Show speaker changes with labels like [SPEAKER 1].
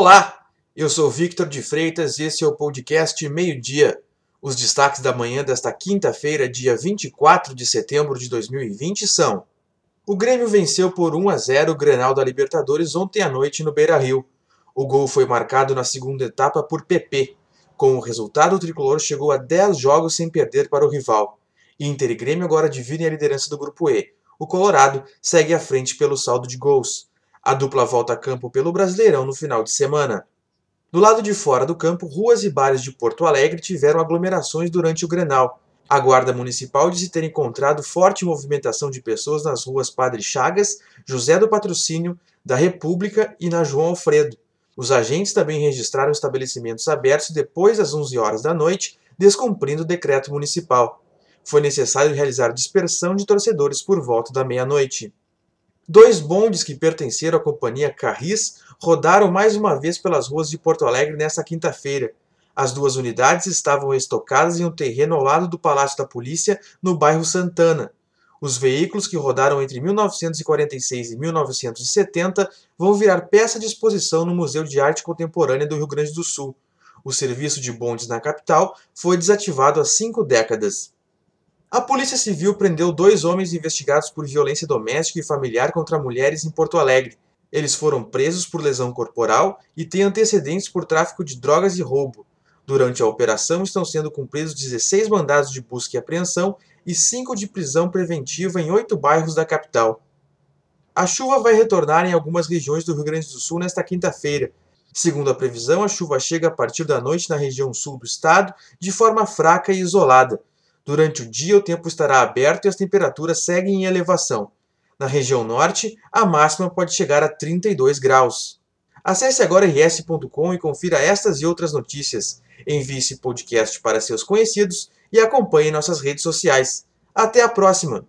[SPEAKER 1] Olá, eu sou Victor de Freitas e esse é o podcast Meio Dia. Os destaques da manhã desta quinta-feira, dia 24 de setembro de 2020 são: O Grêmio venceu por 1 a 0 o Grenal da Libertadores ontem à noite no Beira-Rio. O gol foi marcado na segunda etapa por PP. Com o resultado, o tricolor chegou a 10 jogos sem perder para o rival. Inter e Grêmio agora dividem a liderança do grupo E. O Colorado segue à frente pelo saldo de gols. A dupla volta a campo pelo Brasileirão no final de semana. Do lado de fora do campo, ruas e bares de Porto Alegre tiveram aglomerações durante o Grenal. A Guarda Municipal disse ter encontrado forte movimentação de pessoas nas ruas Padre Chagas, José do Patrocínio, da República e na João Alfredo. Os agentes também registraram estabelecimentos abertos depois das 11 horas da noite, descumprindo o decreto municipal. Foi necessário realizar dispersão de torcedores por volta da meia-noite. Dois bondes que pertenceram à companhia Carris rodaram mais uma vez pelas ruas de Porto Alegre nesta quinta-feira. As duas unidades estavam estocadas em um terreno ao lado do Palácio da Polícia, no bairro Santana. Os veículos que rodaram entre 1946 e 1970 vão virar peça de exposição no Museu de Arte Contemporânea do Rio Grande do Sul. O serviço de bondes na capital foi desativado há cinco décadas. A Polícia Civil prendeu dois homens investigados por violência doméstica e familiar contra mulheres em Porto Alegre. Eles foram presos por lesão corporal e têm antecedentes por tráfico de drogas e roubo. Durante a operação estão sendo cumpridos 16 mandados de busca e apreensão e 5 de prisão preventiva em oito bairros da capital. A chuva vai retornar em algumas regiões do Rio Grande do Sul nesta quinta-feira. Segundo a previsão, a chuva chega a partir da noite na região sul do estado de forma fraca e isolada. Durante o dia, o tempo estará aberto e as temperaturas seguem em elevação. Na região norte, a máxima pode chegar a 32 graus. Acesse agora rs.com e confira estas e outras notícias. Envie esse podcast para seus conhecidos e acompanhe nossas redes sociais. Até a próxima!